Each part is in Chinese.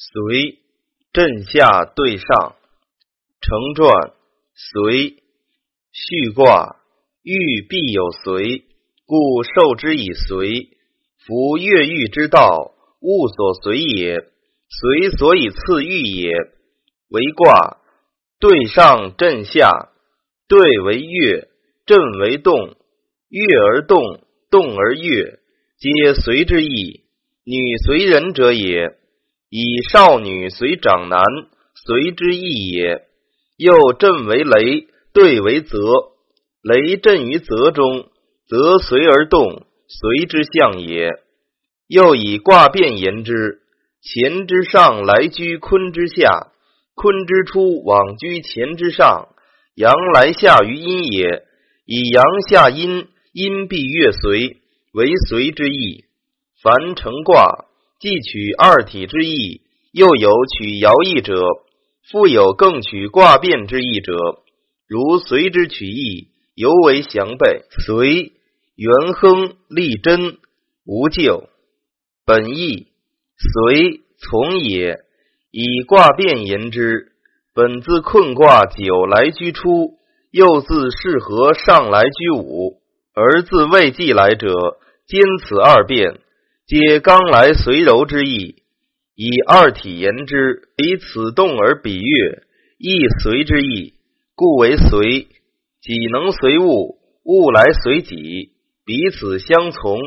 随震下对上，成传随续卦，欲必有随，故受之以随。夫越狱之道，物所随也，随所以次欲也。为卦对上震下，对为月，震为动，月而动，动而月，皆随之意。女随人者也。以少女随长男，随之意也。又震为雷，兑为泽。雷震于泽中，则随而动，随之象也。又以卦变言之：乾之上来居坤之下，坤之出往居乾之上。阳来下于阴也。以阳下阴，阴必月随，为随之意。凡成卦。既取二体之意，又有取爻意者，复有更取卦变之意者。如随之取义，尤为详备。随元亨利贞，无咎。本意随从也。以卦变言之，本自困卦九来居初，又自适合上来居五，而自未既来者，兼此二变。皆刚来随柔之意，以二体言之，以此动而比喻，亦随之意，故为随。己能随物，物来随己，彼此相从，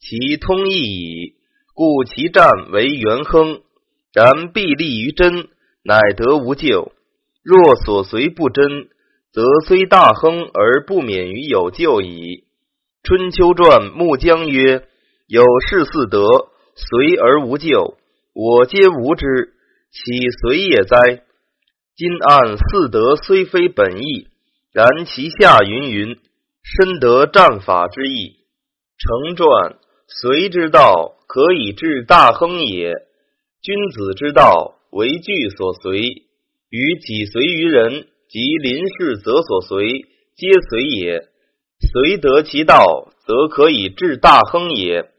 其通义矣。故其战为元亨，然必立于真，乃得无咎。若所随不真，则虽大亨而不免于有咎矣。春秋传木姜曰。有事四德，随而无咎，我皆无之，岂随也哉？今按四德虽非本意，然其下云云，深得战法之意。成传随之道，可以治大亨也。君子之道，为具所随，与己随于人及临事则所随，皆随也。随得其道，则可以治大亨也。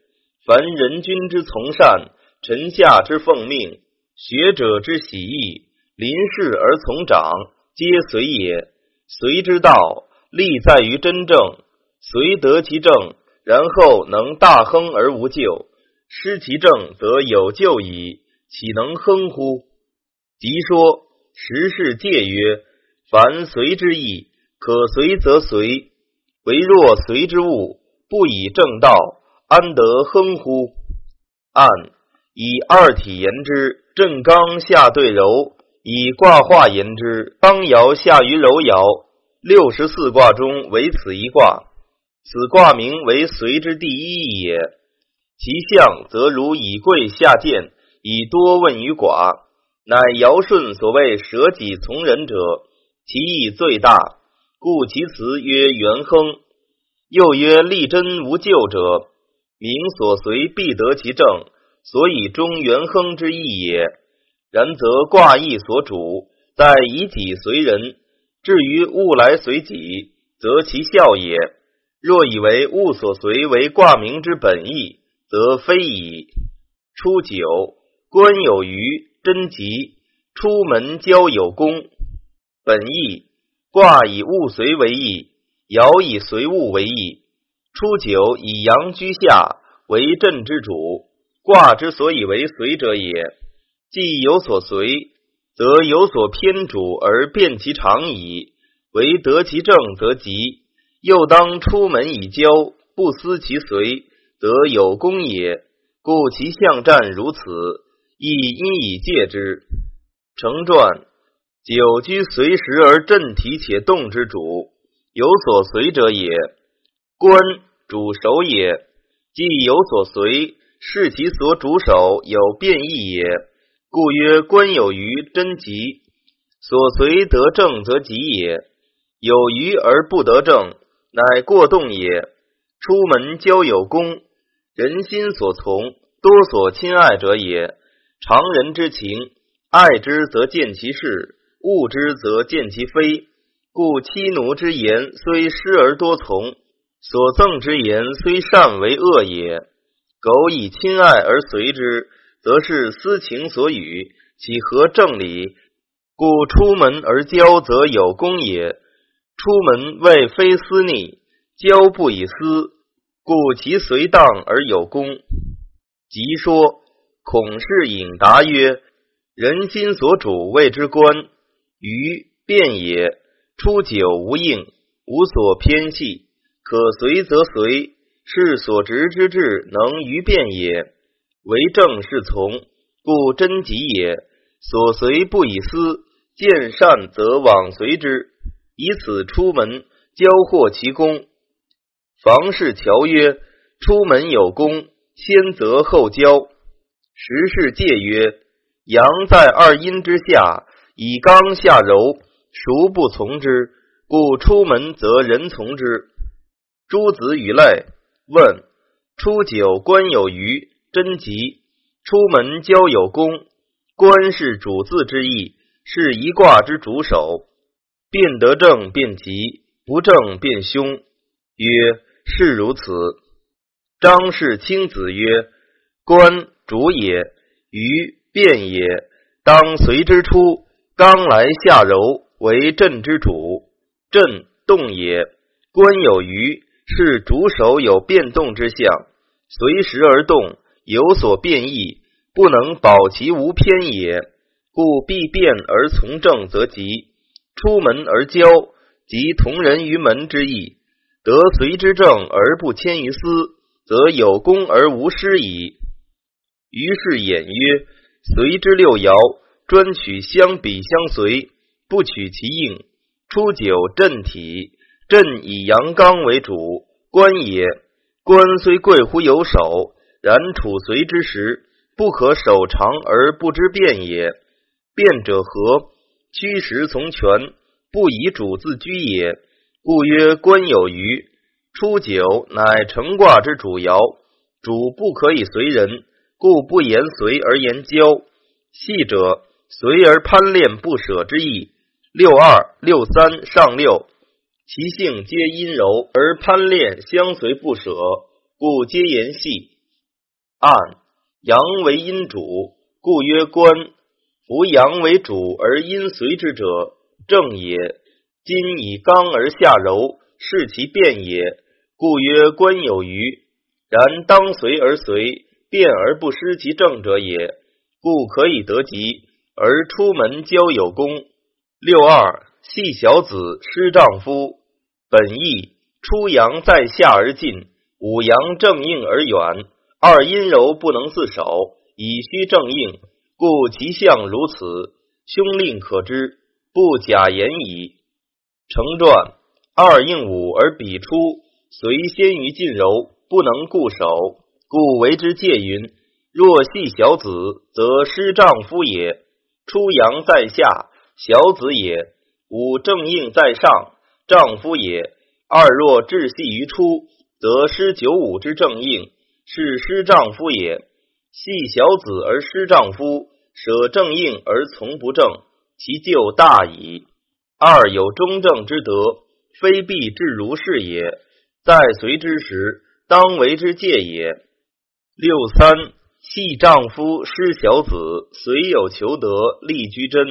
凡人君之从善，臣下之奉命，学者之喜义，临事而从长，皆随也。随之道，利在于真正。随得其正，然后能大亨而无咎；失其正，则有咎矣。岂能亨乎？即说时事戒曰：凡随之意，可随则随；唯若随之物，不以正道。安得亨乎？按以二体言之，正刚下对柔；以卦化言之，刚爻下于柔爻。六十四卦中，唯此一卦。此卦名为随之第一也。其象则如以贵下贱，以多问于寡，乃尧舜所谓舍己从人者，其义最大，故其辞曰元亨。又曰立贞无咎者。民所随必得其正，所以中元亨之意也。然则卦意所主，在以己随人；至于物来随己，则其效也。若以为物所随为卦名之本意，则非矣。初九，官有余，贞吉。出门交有功。本意卦以物随为意，爻以随物为意。初九以阳居下为震之主，卦之所以为随者也。既有所随，则有所偏主而变其常矣。唯得其正则吉。又当出门以交，不思其随，则有功也。故其象战如此，亦因以戒之。成传久居随时而振体且动之主，有所随者也。官。主守也，既有所随，是其所主守有变异也。故曰：官有余，真吉。所随得正则吉也，有余而不得正，乃过动也。出门交有功，人心所从，多所亲爱者也。常人之情，爱之则见其事，恶之则见其非。故妻奴之言虽失而多从。所赠之言虽善为恶也，苟以亲爱而随之，则是私情所与，岂合正理？故出门而交，则有功也。出门为非私逆，交不以私，故其随当而有功。即说孔氏引答曰：“人心所主，谓之官。于变也。出久无应，无所偏系，可随则随。是所执之志，能于变也。为政是从，故真吉也。所随不以私，见善则往随之。”以此出门，交获其功。房氏乔曰：“出门有功，先则后交。”时氏戒曰：“阳在二阴之下，以刚下柔，孰不从之？故出门则人从之。”诸子语类问：“初九官有余，贞吉；出门交有功，官是主字之意，是一卦之主首。”变得正变吉，不正变凶。曰：是如此。张氏亲子曰：官主也，余变也，当随之出。刚来下柔，为震之主。震动也。官有余，是主手有变动之象，随时而动，有所变异，不能保其无偏也。故必变而从正，则吉。出门而交，即同人于门之意；得随之正而不迁于私，则有功而无失矣。于是演曰：随之六爻，专取相比相随，不取其应。初九震体，朕以阳刚为主，官也。官虽贵乎有守，然处随之时，不可守长而不知变也。变者何？屈实从权，不以主自居也，故曰官有余。初九乃成卦之主爻，主不可以随人，故不言随而言交。细者随而攀恋不舍之意。六二、六三、上六，其性皆阴柔，而攀恋相随不舍，故皆言细。按阳为阴主，故曰官。夫阳为主而阴随之者，正也。今以刚而下柔，是其变也。故曰官有余。然当随而随，变而不失其正者也。故可以得吉，而出门交有功。六二系小子失丈夫，本意出阳在下而进，五阳正应而远，二阴柔不能自守，以虚正应。故其象如此，凶令可知，不假言矣。成传二应五而比出，随先于进柔，不能固守，故为之戒云：若系小子，则失丈夫也。出阳在下，小子也；五正应在上，丈夫也。二若窒系于出，则失九五之正应，是失丈夫也。系小子而失丈夫，舍正应而从不正，其咎大矣。二有中正之德，非必至如是也。在随之时，当为之戒也。六三系丈夫失小子，虽有求得，立居贞。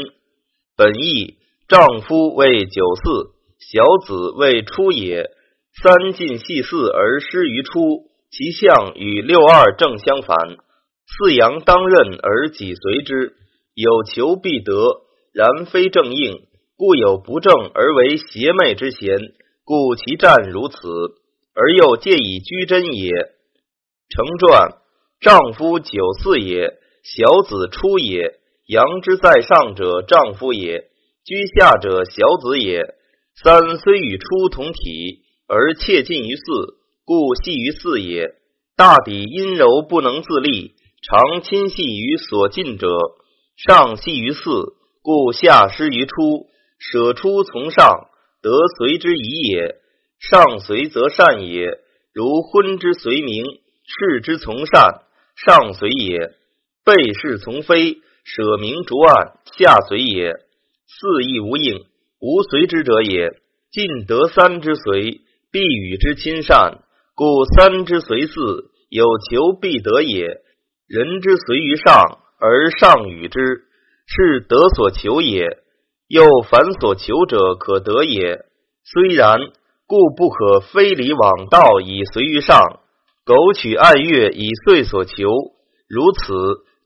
本意丈夫为九四，小子为初也。三进系四而失于初，其象与六二正相反。四阳当任而己随之，有求必得，然非正应，故有不正而为邪魅之嫌，故其战如此，而又借以居真也。成传丈夫九四也，小子出也。阳之在上者丈夫也，居下者小子也。三虽与出同体，而切近于四，故系于四也。大抵阴柔不能自立。常亲系于所近者，上系于四，故下失于出。舍出从上，得随之宜也。上随则善也，如昏之随明，视之从善，上随也；背视从非，舍明逐暗，下随也。四亦无应，无随之者也。尽得三之随，必与之亲善，故三之随四，有求必得也。人之随于上而上与之，是得所求也。又凡所求者可得也。虽然，故不可非礼枉道以随于上，苟取爱乐以遂所求。如此，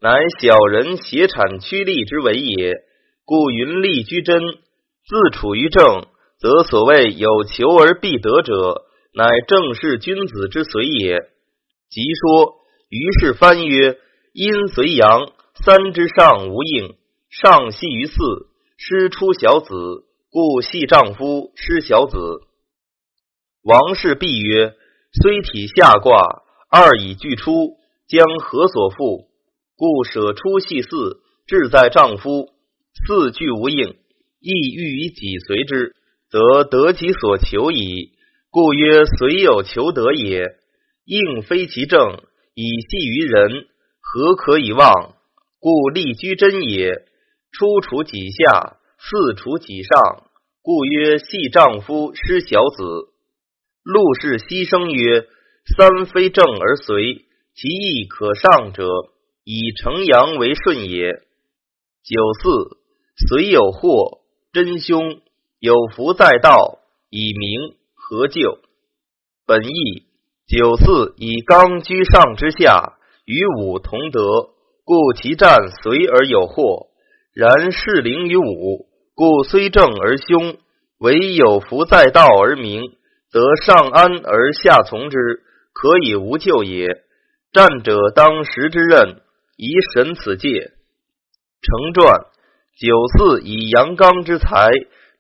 乃小人挟产趋利之为也。故云利居真，自处于正，则所谓有求而必得者，乃正是君子之随也。即说，于是翻曰：阴随阳，三之上无应，上系于四。师出小子，故系丈夫师小子。王氏必曰：虽体下卦，二以俱出，将何所负？故舍出系四，志在丈夫。四俱无应，亦欲以己随之，则得其所求矣。故曰：随有求得也。应非其正，以系于人，何可以忘？故立居真也。出处己下，四处己上，故曰系丈夫失小子。陆氏牺牲曰：三非正而随，其义可上者，以成阳为顺也。九四虽有祸，真凶有福在道，以明何救？本意九四以刚居上之下，与武同德，故其战随而有祸。然适灵于武，故虽正而凶，唯有福在道而明，则上安而下从之，可以无咎也。战者当时之任，以审此戒。成传九四以阳刚之才，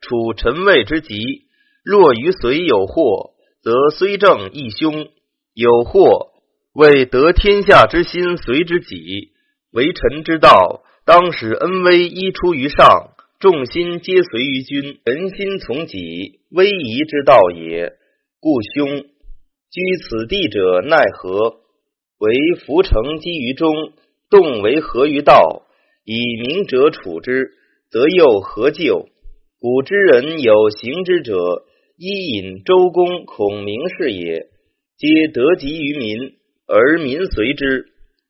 处臣位之极。若于随有祸，则虽正亦凶。有祸为得天下之心随之己，为臣之道。当使恩威依出于上，众心皆随于君，人心从己，威仪之道也。故兄居此地者奈何？为浮城积于中，动为合于道，以明者处之，则又何救？古之人有行之者，伊尹、周公、孔明是也，皆得及于民，而民随之，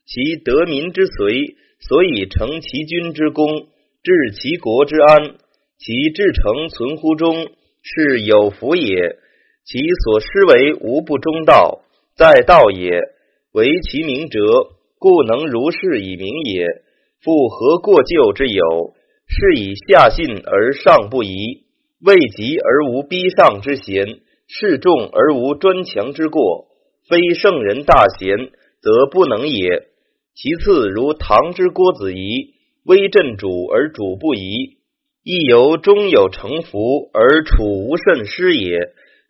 其得民之随。所以成其君之功，治其国之安，其至诚存乎中，是有福也。其所施为无不中道，在道也。为其明哲，故能如是以明也。复何过旧之有？是以下信而上不疑，未及而无逼上之嫌，示众而无专强之过。非圣人大贤，则不能也。其次，如唐之郭子仪，威震主而主不疑，亦由中有成服而处无甚失也。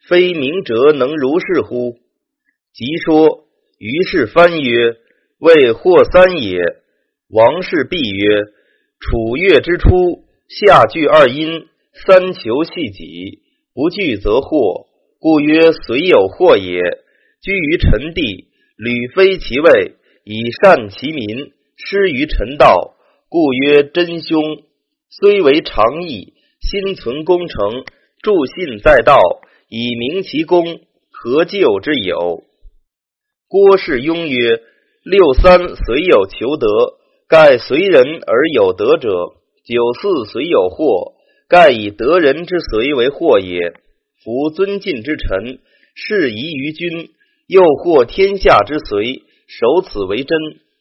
非明哲能如是乎？即说，于是翻曰：“为或三也。”王氏必曰：“楚月之初，下聚二阴，三求系己，不聚则祸，故曰随有祸也。居于臣地，屡非其位。”以善其民，失于臣道，故曰真凶。虽为常义，心存功成，助信在道，以明其功，何救之有？郭氏庸曰：六三虽有求得，盖随人而有德者；九四虽有祸，盖以得人之随为祸也。夫尊敬之臣，适宜于君，又获天下之随。守此为真，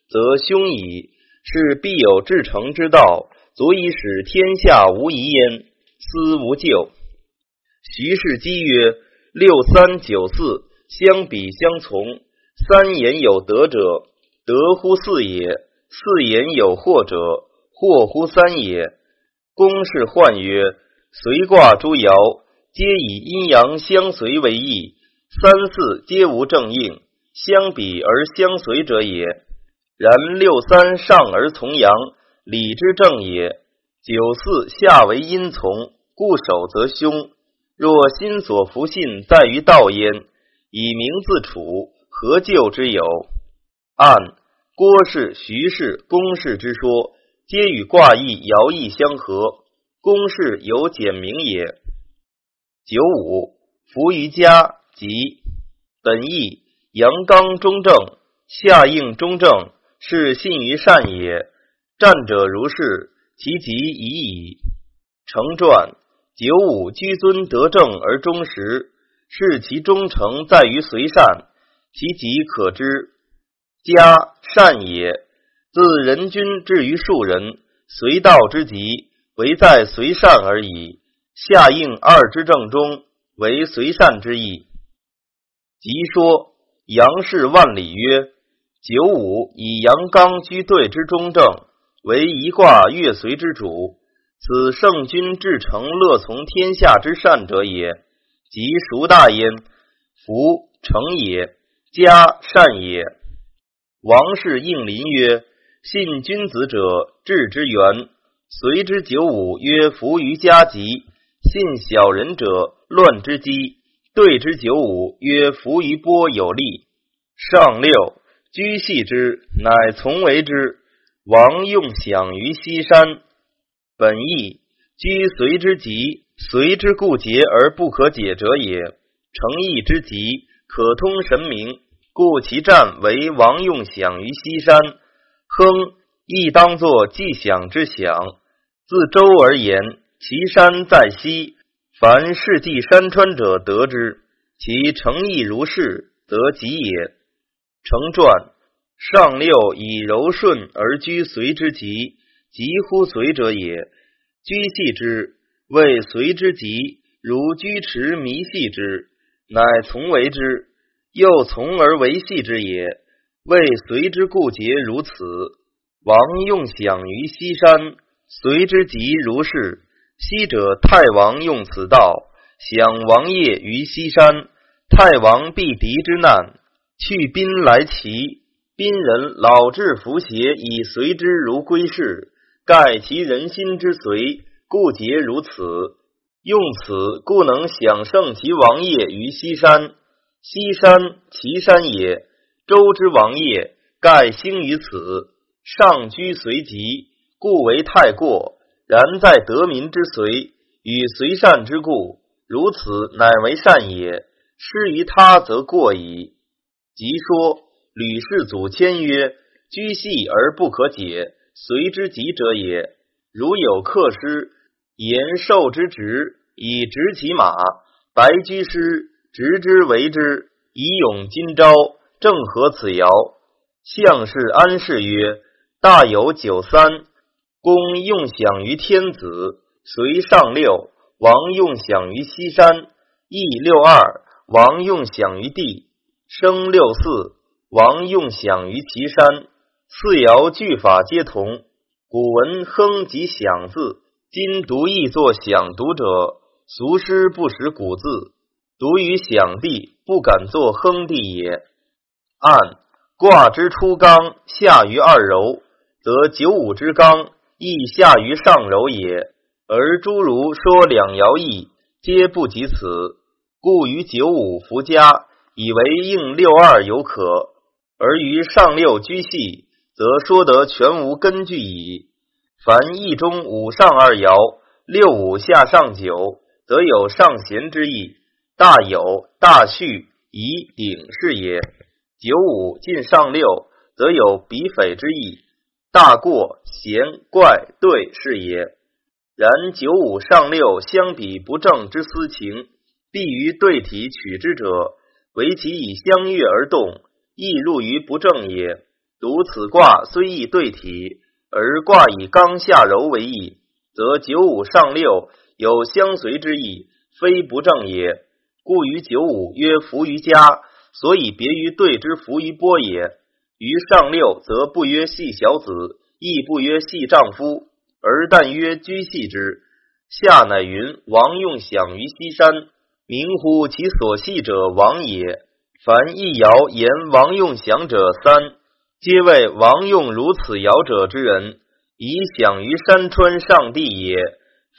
则凶矣。是必有至诚之道，足以使天下无疑焉，斯无咎。徐氏基曰：六三九四相比相从，三言有德者，德乎四也；四言有惑者，祸乎三也。公氏患曰：随卦诸爻，皆以阴阳相随为义，三四皆无正应。相比而相随者也。然六三上而从阳，理之正也。九四下为阴从，故守则凶。若心所服信在于道焉，以明自处，何救之有？按郭氏、徐氏、公氏之说，皆与卦意、爻意相合。公氏有简明也。九五伏于家，即本意。阳刚中正，下应中正，是信于善也。战者如是，其吉已矣。成传九五居尊得正而忠实，是其忠诚在于随善，其吉可知。家善也，自人君至于庶人，随道之极，唯在随善而已。下应二之正中，为随善之意。即说杨氏万里曰：九五以阳刚居对之中正，为一卦月随之主。此圣君至诚乐从天下之善者也，即孰大焉？夫成也，家善也。王氏应临曰：信君子者，治之源；随之九五曰：福于家吉。信小人者，乱之基；对之九五曰：福于波有利。上六居系之，乃从为之。王用享于西山。本意居随之极，随之故结而不可解者也。诚意之极，可通神明，故其战为王用享于西山。亨亦当作既享之享。自周而言，其山在西，凡世纪山川者得之。其诚意如是，则吉也。成传上六以柔顺而居随之极。急乎随者也，居系之谓随之急，如居持迷系之，乃从为之，又从而为系之也，谓随之故节如此。王用享于西山，随之急如是。昔者太王用此道，享王业于西山，太王避敌之难，去兵来齐，兵人老至服邪，以随之如归士。盖其人心之随，故节如此。用此，故能享胜其王业于西山。西山，其山也。周之王业，盖兴于此。上居随吉，故为太过。然在得民之随，与随善之故，如此乃为善也。失于他，则过矣。即说吕氏祖谦曰：居细而不可解。随之吉者也。如有客师言受之职，以执其马；白居师执之为之，以永今朝。正合此爻。相氏安氏曰：大有九三，公用享于天子，随上六；王用享于西山，义六二；王用享于地，生六四；王用享于岐山。四爻句法皆同，古文亨即享字，今读易作享读者，俗诗不识古字，读于享地，不敢作亨地也。按卦之初刚下于二柔，则九五之刚亦下于上柔也。而诸如说两爻易，皆不及此，故于九五伏家，以为应六二有可，而于上六居系。则说得全无根据矣。凡易中五上二爻，六五下上九，则有上贤之意。大有大序以鼎是也。九五进上六，则有比匪之意。大过贤怪对是也。然九五上六相比不正之私情，必于对体取之者，唯其以相悦而动，亦入于不正也。读此卦虽易对体，而卦以刚下柔为意，则九五上六有相随之意，非不正也。故于九五曰福于家，所以别于对之福于波也。于上六则不曰系小子，亦不曰系丈夫，而但曰居系之。下乃云王用享于西山，明乎其所系者王也。凡一爻言王用享者三。皆谓王用如此爻者之人，以享于山川上帝也，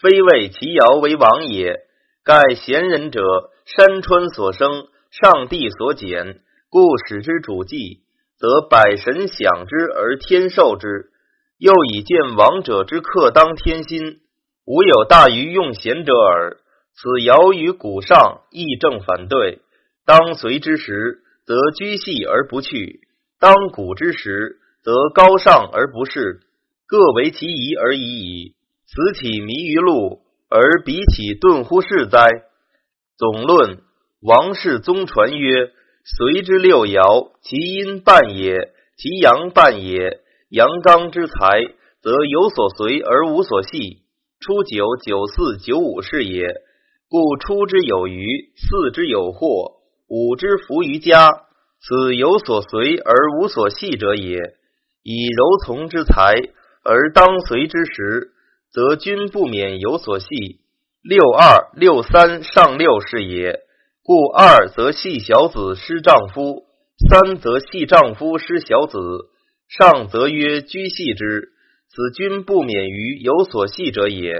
非谓其爻为王也。盖贤人者，山川所生，上帝所减，故使之主祭，则百神享之而天受之。又以见王者之克当天心，无有大于用贤者耳。此爻与古上亦正反对。当随之时，则居系而不去。当古之时，则高尚而不是，各为其宜而已矣。此岂迷于路，而彼岂顿乎世哉？总论王氏宗传曰：隋之六爻，其阴半也，其阳半也。阳刚之才，则有所随而无所系。初九、九四、九五是也。故初之有余，四之有祸，五之福于家。此有所随而无所系者也。以柔从之才，而当随之时。则君不免有所系。六二六三上六是也。故二则系小子失丈夫，三则系丈夫失小子，上则曰居系之。此君不免于有所系者也。